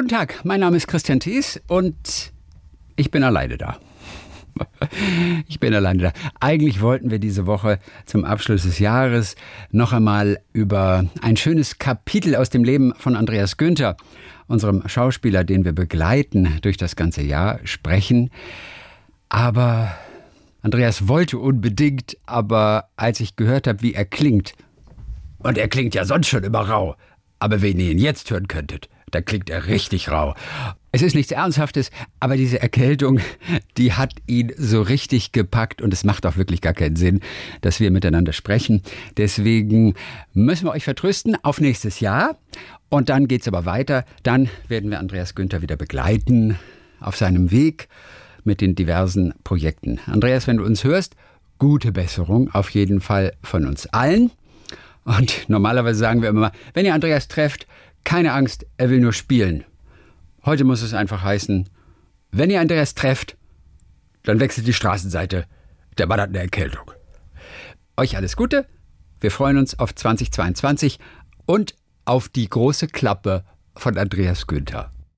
guten Tag. Mein Name ist Christian Thies und ich bin alleine da. Ich bin alleine da. Eigentlich wollten wir diese Woche zum Abschluss des Jahres noch einmal über ein schönes Kapitel aus dem Leben von Andreas Günther, unserem Schauspieler, den wir begleiten durch das ganze Jahr, sprechen. Aber Andreas wollte unbedingt, aber als ich gehört habe, wie er klingt, und er klingt ja sonst schon immer rau, aber wenn ihr ihn jetzt hören könntet, da klingt er richtig rau. Es ist nichts Ernsthaftes, aber diese Erkältung, die hat ihn so richtig gepackt und es macht auch wirklich gar keinen Sinn, dass wir miteinander sprechen. Deswegen müssen wir euch vertrösten auf nächstes Jahr und dann geht's aber weiter. Dann werden wir Andreas Günther wieder begleiten auf seinem Weg mit den diversen Projekten. Andreas, wenn du uns hörst, gute Besserung auf jeden Fall von uns allen. Und normalerweise sagen wir immer, wenn ihr Andreas trefft, keine Angst, er will nur spielen. Heute muss es einfach heißen, wenn ihr Andreas trefft, dann wechselt die Straßenseite. Der Mann hat eine Erkältung. Euch alles Gute. Wir freuen uns auf 2022 und auf die große Klappe von Andreas Günther.